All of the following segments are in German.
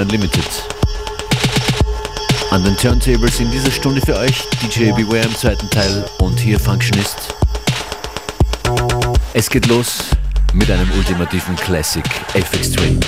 FM4 Unlimited. An den Turntables in dieser Stunde für euch DJ Beware im zweiten Teil und hier Functionist. Es geht los mit einem ultimativen Classic FX Twin.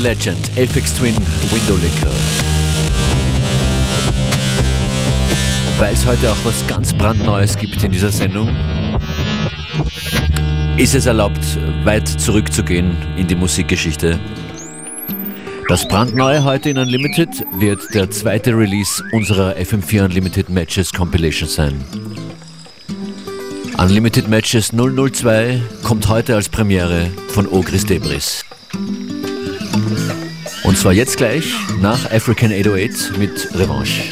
Legend, Apex Twin, Window Licker. Weil es heute auch was ganz brandneues gibt in dieser Sendung, ist es erlaubt, weit zurückzugehen in die Musikgeschichte. Das brandneue heute in Unlimited wird der zweite Release unserer FM4 Unlimited Matches Compilation sein. Unlimited Matches 002 kommt heute als Premiere von Ogris Debris. Und zwar jetzt gleich nach African 808 mit Revanche.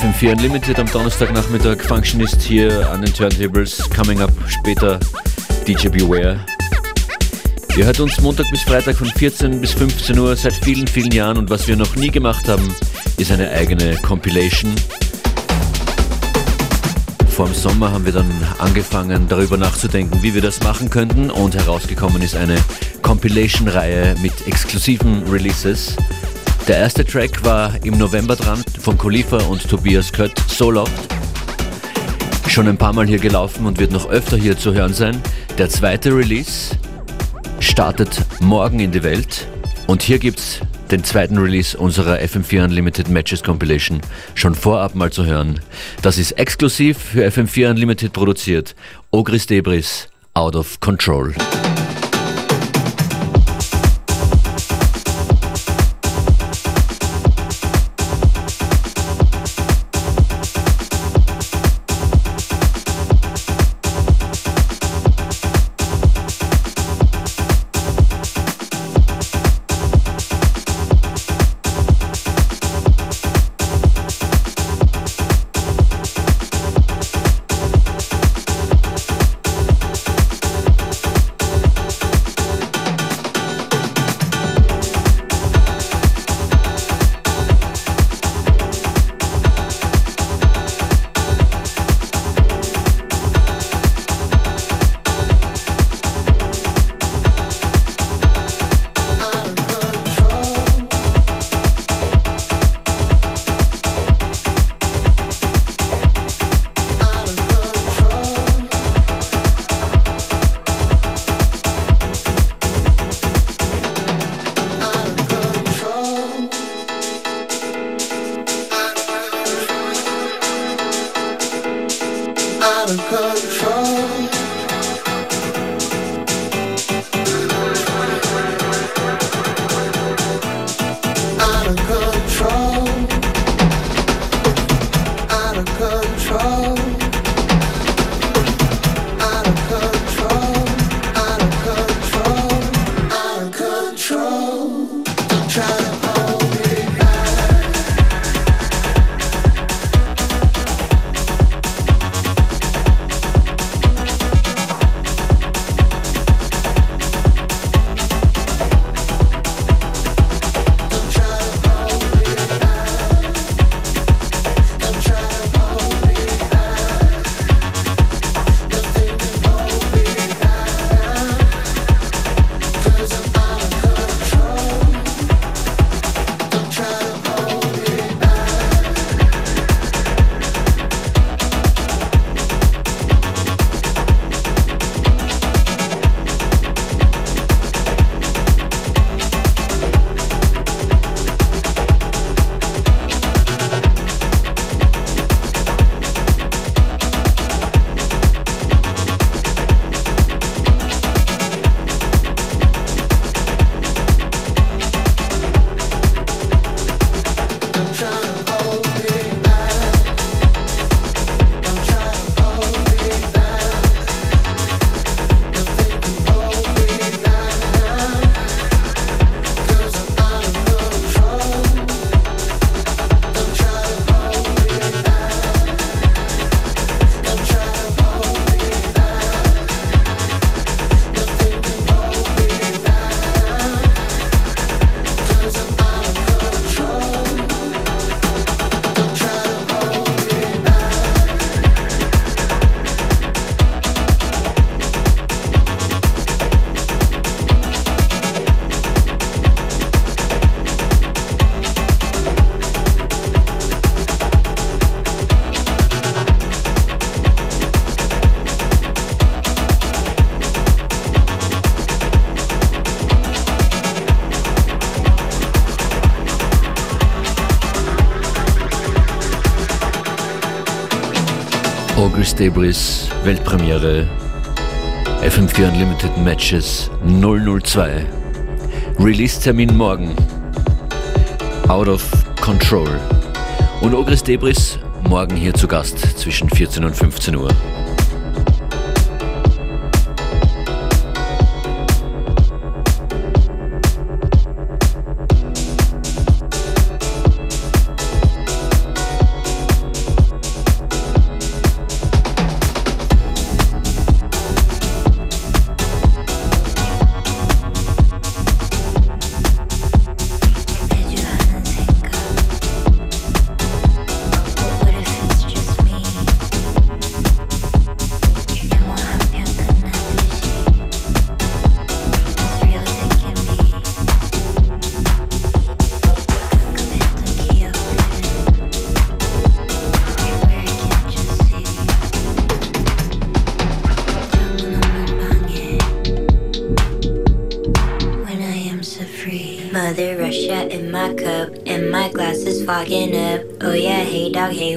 FM4 Unlimited am Donnerstagnachmittag. Functionist hier an den Turntables. Coming up später DJ Beware. Ihr hört uns Montag bis Freitag von 14 bis 15 Uhr seit vielen, vielen Jahren und was wir noch nie gemacht haben, ist eine eigene Compilation. Vor dem Sommer haben wir dann angefangen, darüber nachzudenken, wie wir das machen könnten und herausgekommen ist eine Compilation-Reihe mit exklusiven Releases. Der erste Track war im November dran von Khalifa und Tobias Kött, So Locked. Schon ein paar Mal hier gelaufen und wird noch öfter hier zu hören sein. Der zweite Release startet morgen in die Welt und hier gibt's den zweiten Release unserer FM4 Unlimited Matches Compilation schon vorab mal zu hören. Das ist exklusiv für FM4 Unlimited produziert. Ogris Debris, Out of Control. Debris, Weltpremiere, FM4 Unlimited Matches 002. Release-Termin morgen. Out of Control. Und Ogris Debris morgen hier zu Gast zwischen 14 und 15 Uhr.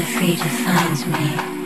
the freedom finds me.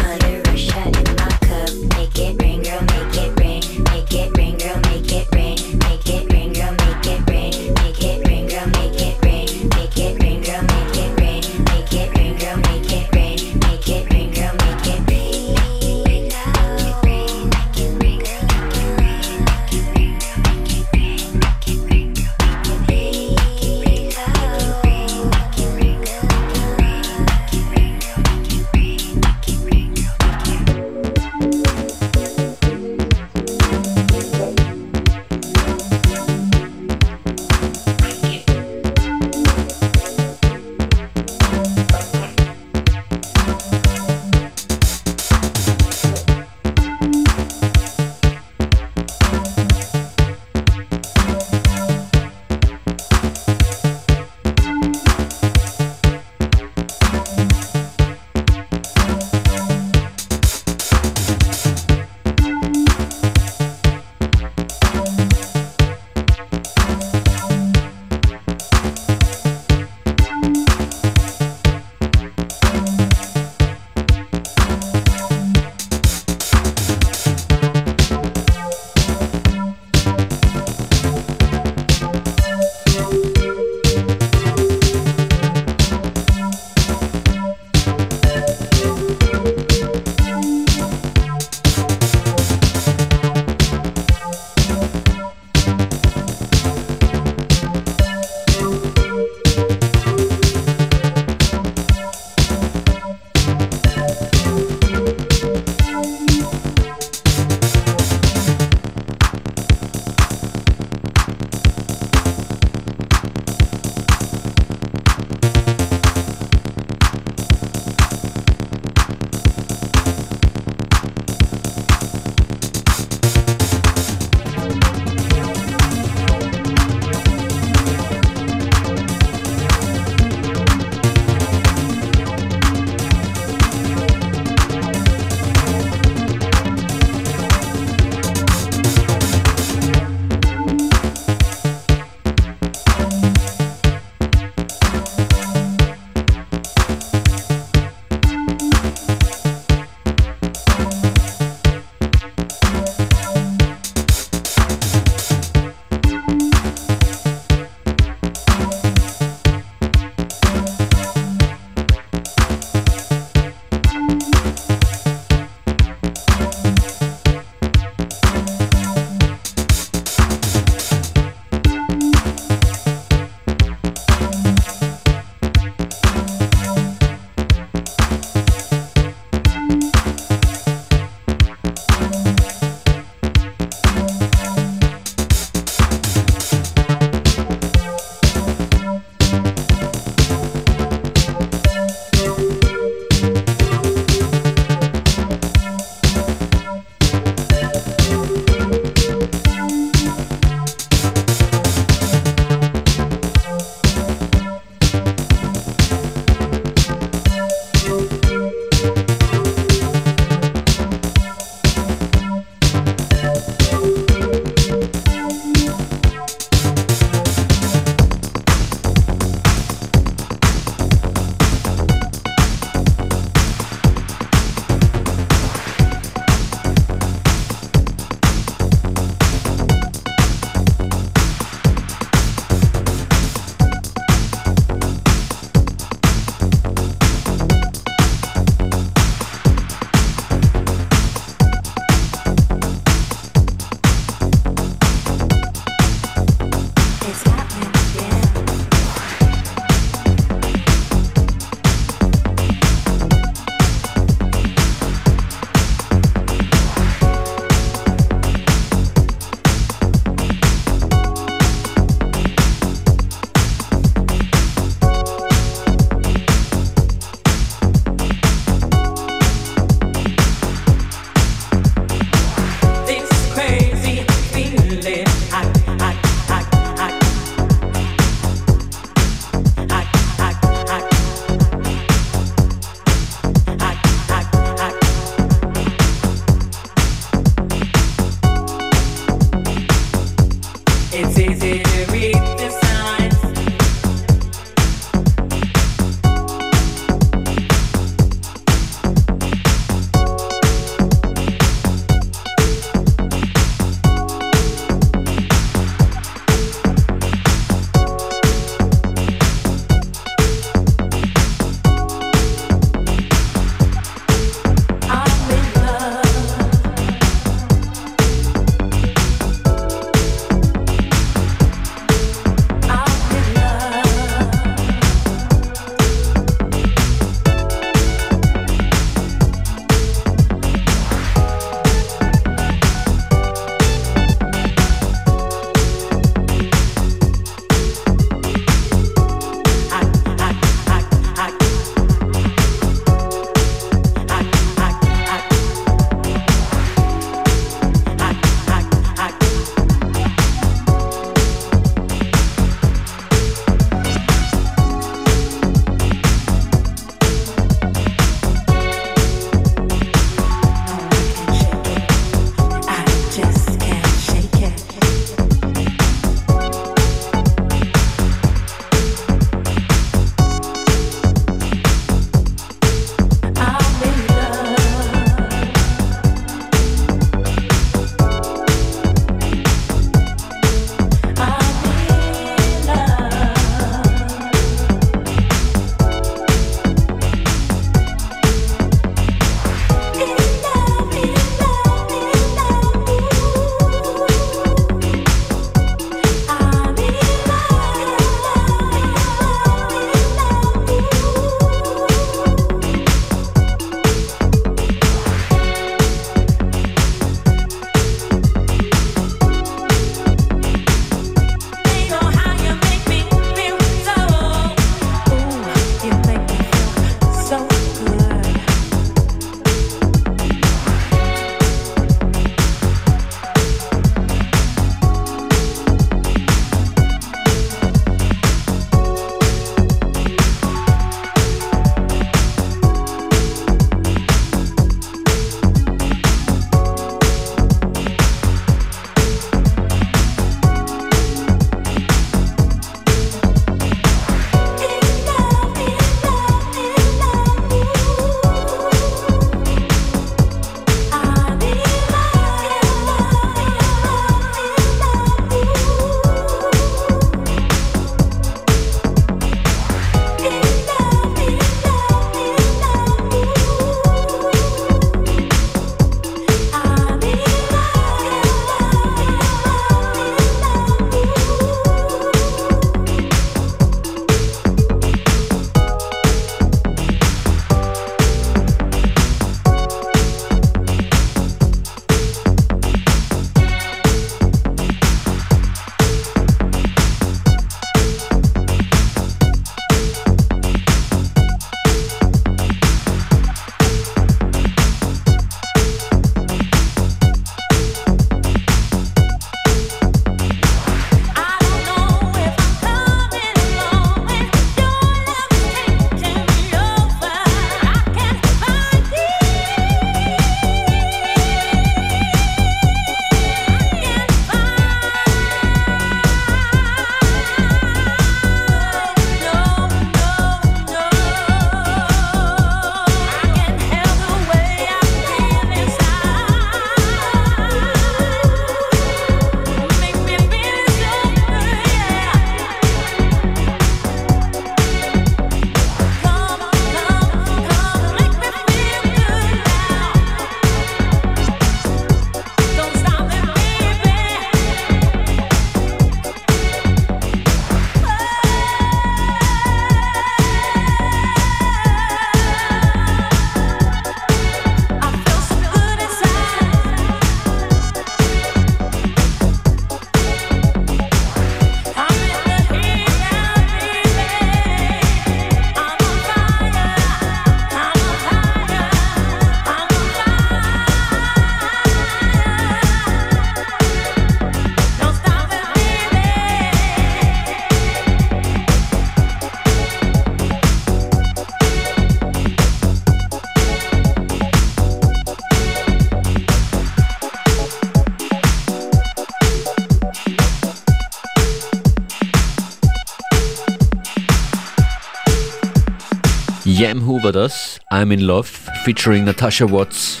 War das, I'm in Love, featuring Natasha Watts,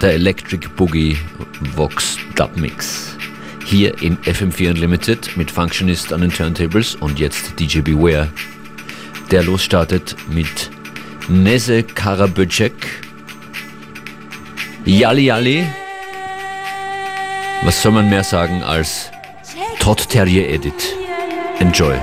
der Electric Boogie Vox Dub Mix. Hier in FM4 Unlimited mit Functionist an den Turntables und jetzt DJ Beware, der losstartet mit Neze Karaböcek, Yali Yali. Was soll man mehr sagen als Todd Terrier Edit? Enjoy.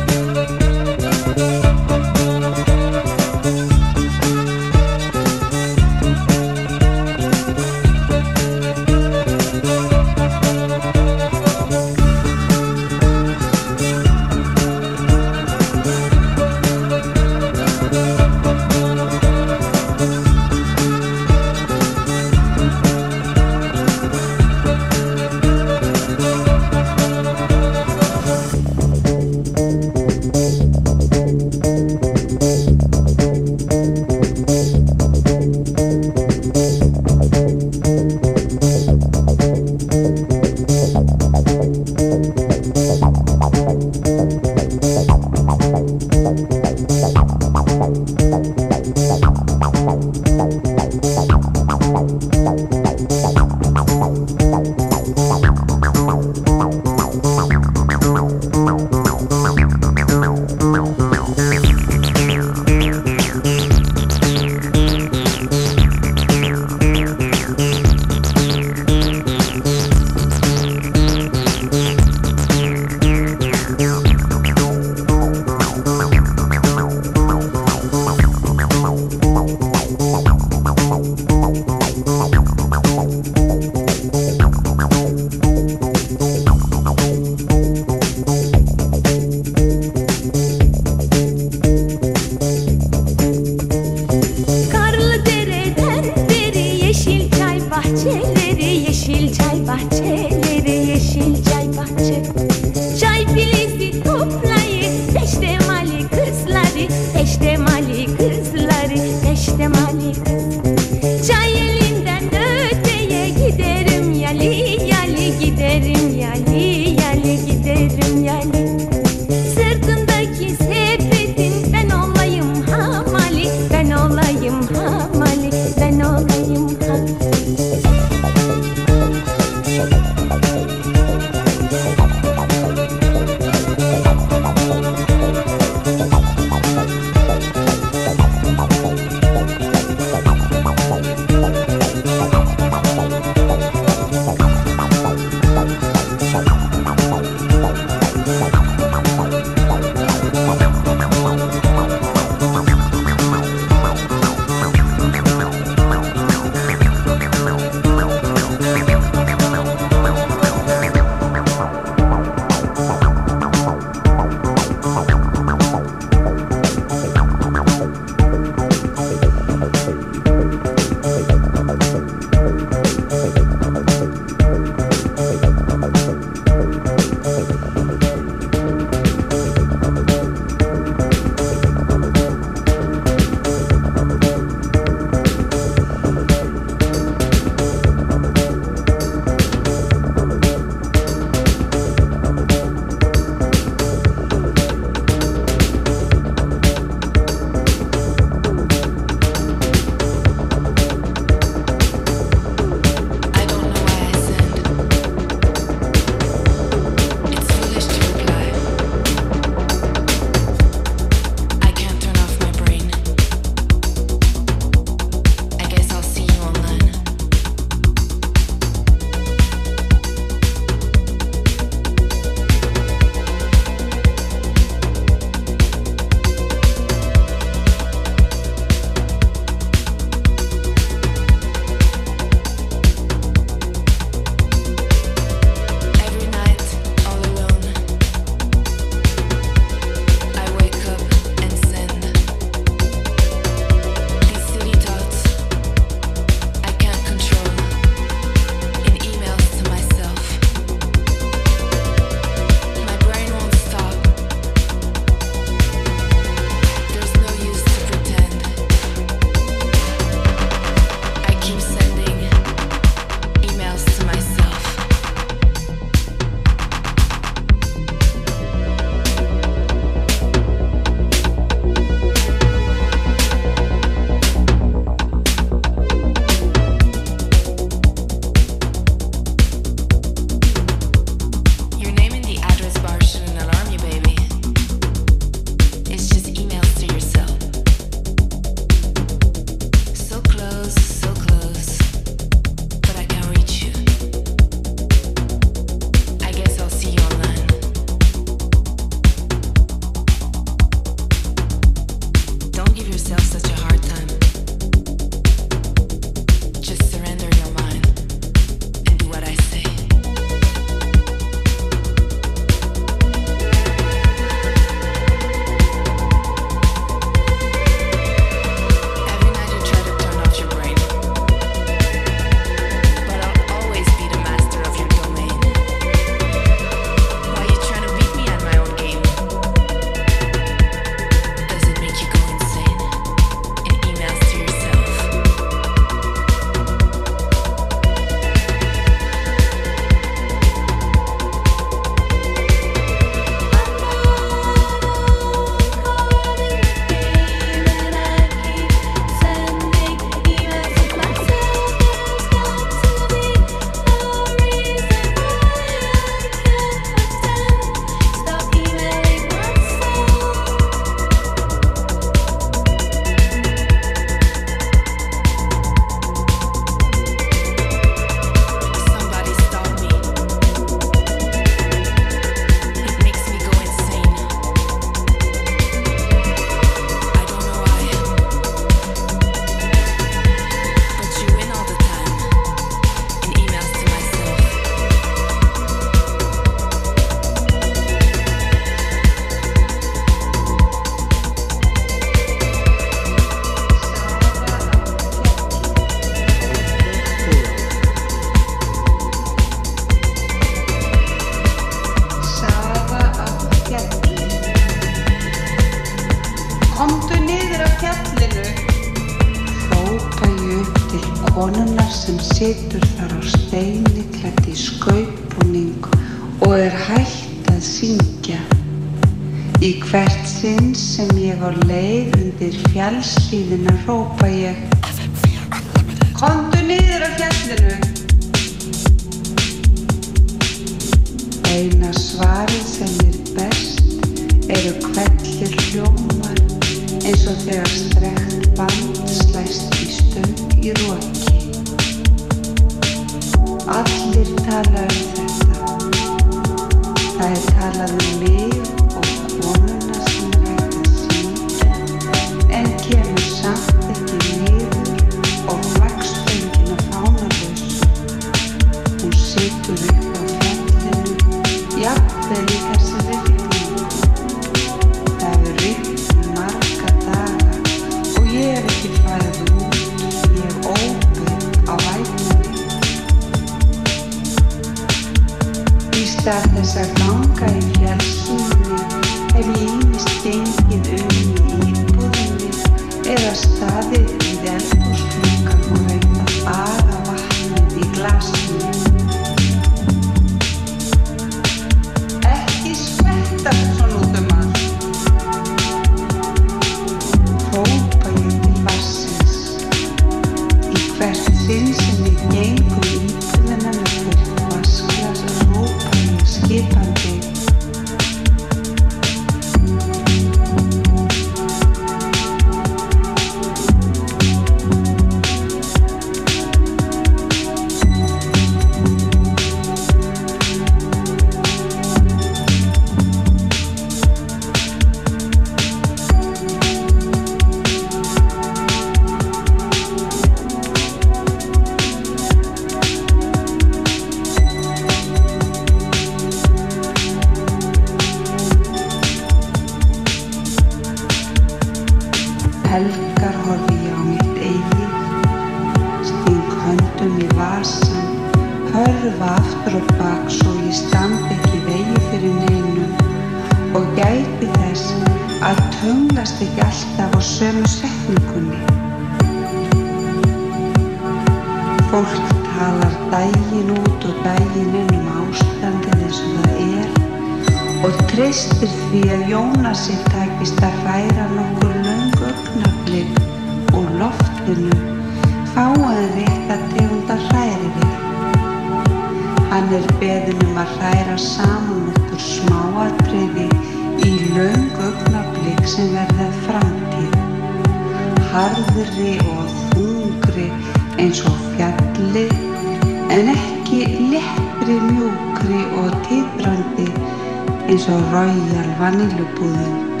Royal vanilubúðing.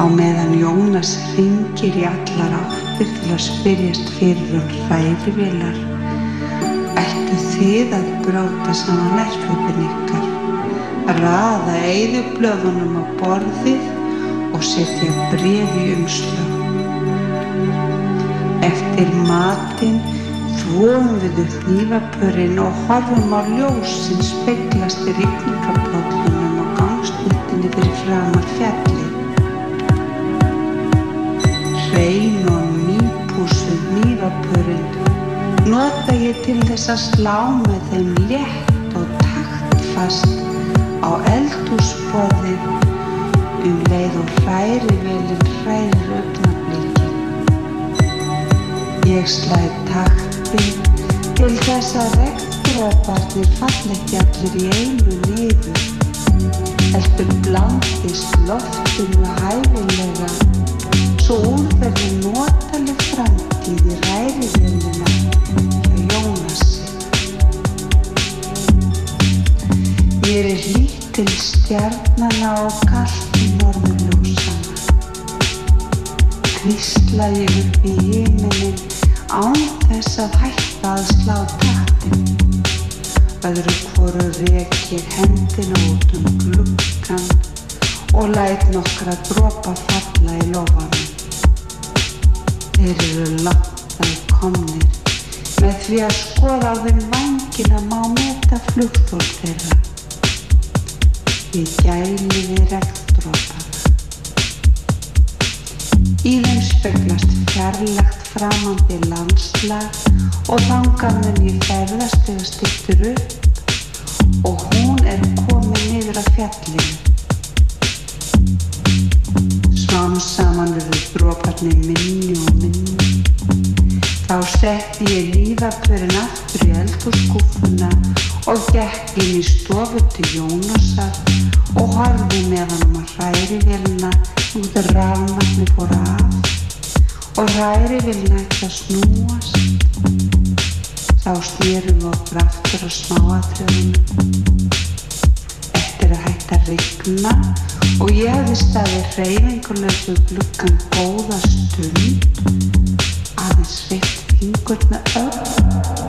Á meðan Jónas ringir í allar áttir til að spyrjast fyrir um hrærivélar, ættu þið að bróta saman nærfötin ykkar, raða eyðublöðunum á borðið og setja bref í umslög. Eftir matinn þvóum við upp hnífapörinn og horfum á ljós sem speglast í rigningablóðlunum hnífapörinn nota ég til þess að slá með þeim létt og taktfast á eldhúsborðið um leið og hrærivelin hrærir augnablikin. Ég slæði takti til þess að regndróparnir fall ekki allir í einu niður. Heldur blandist loftinu hæfilega svo úr verði notaleg framtíð í ræðivélina hjá Jónasi. Mér er hlýtt til stjarnana og kallt í norðurljósana. Hvísla ég upp í himinin án þess að hætta að slá taktin. Öðru hvoru rek ég hendina út um gluggan og læt nokkra dropa falla í lofanum. Eru langt að komnir. Með því að skoða á þeim vængina má meta flugþól þeirra. Við regndrópana. Í þeim speglast fjarlægt framandi landslag og þangað mun ég ferðast þegar styrtur upp og hún er komin niður að fjallinu. Saman verður dróparnir minni og minni. Þá setti ég lífapörin aftur í eldurskúfuna og gekk inn í stofu til Jónasar og horfi með hann að hræri velina út að rafnarni fór af og hræri velina ekki að snúast. Þá stýrum við okkur aftur á smáatröðunum eftir að hætta rigna og ég hefði staðið hreyfingulegur glukkan góða stund aðeins reitt fingur með öll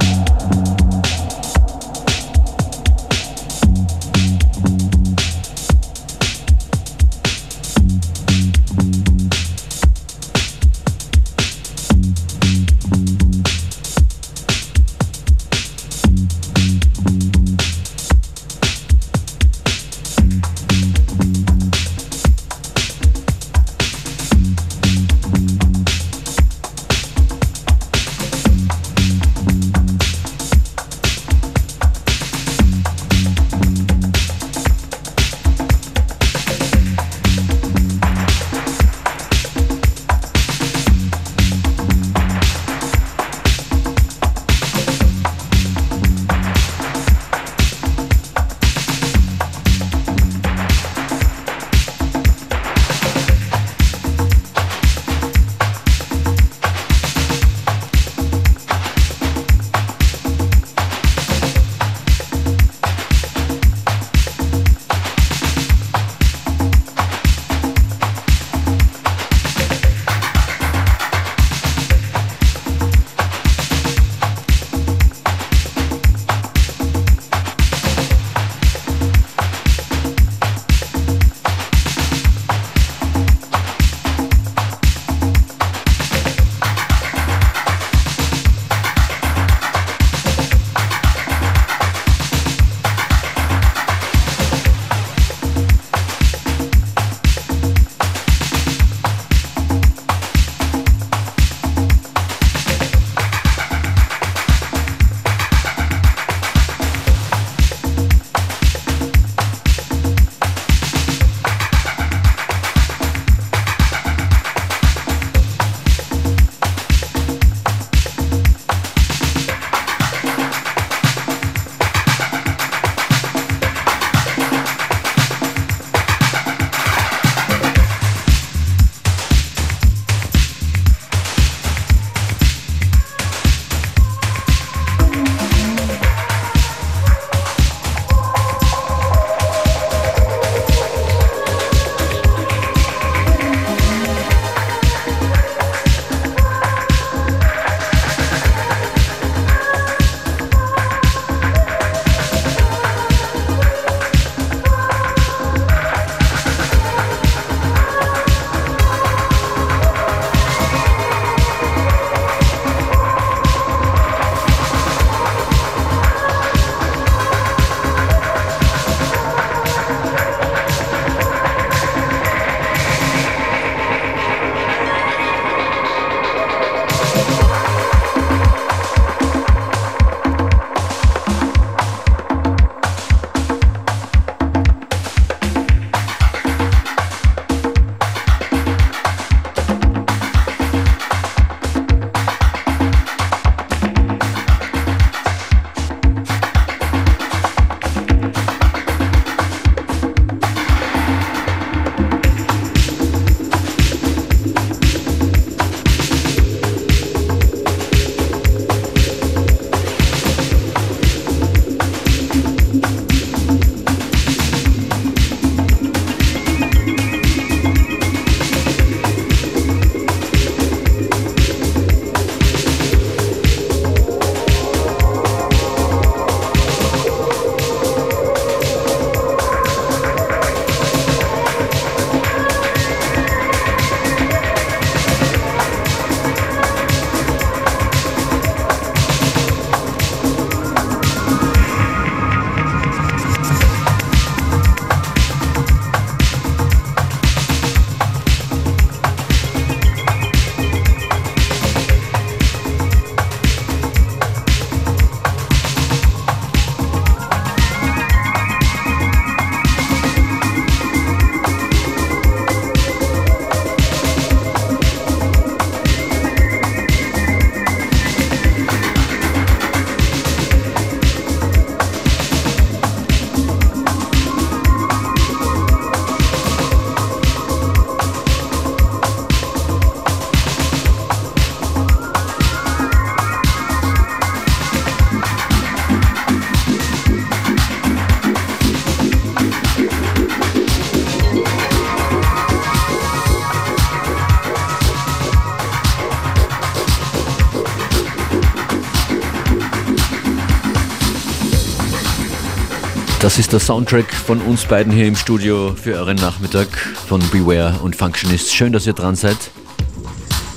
Das ist der Soundtrack von uns beiden hier im Studio für euren Nachmittag von Beware und Functionist. Schön, dass ihr dran seid.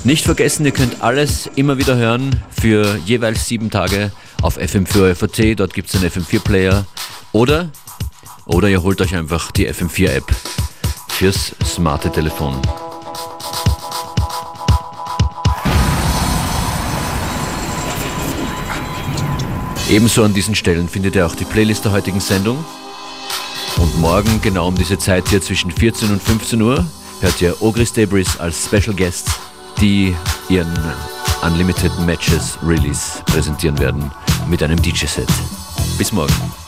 Nicht vergessen, ihr könnt alles immer wieder hören für jeweils sieben Tage auf FM4 FAT. Dort gibt es einen FM4-Player. Oder, oder ihr holt euch einfach die FM4-App fürs smarte Telefon. Ebenso an diesen Stellen findet ihr auch die Playlist der heutigen Sendung. Und morgen, genau um diese Zeit hier zwischen 14 und 15 Uhr, hört ihr Ogris Debris als Special Guests, die ihren Unlimited Matches Release präsentieren werden mit einem DJ-Set. Bis morgen.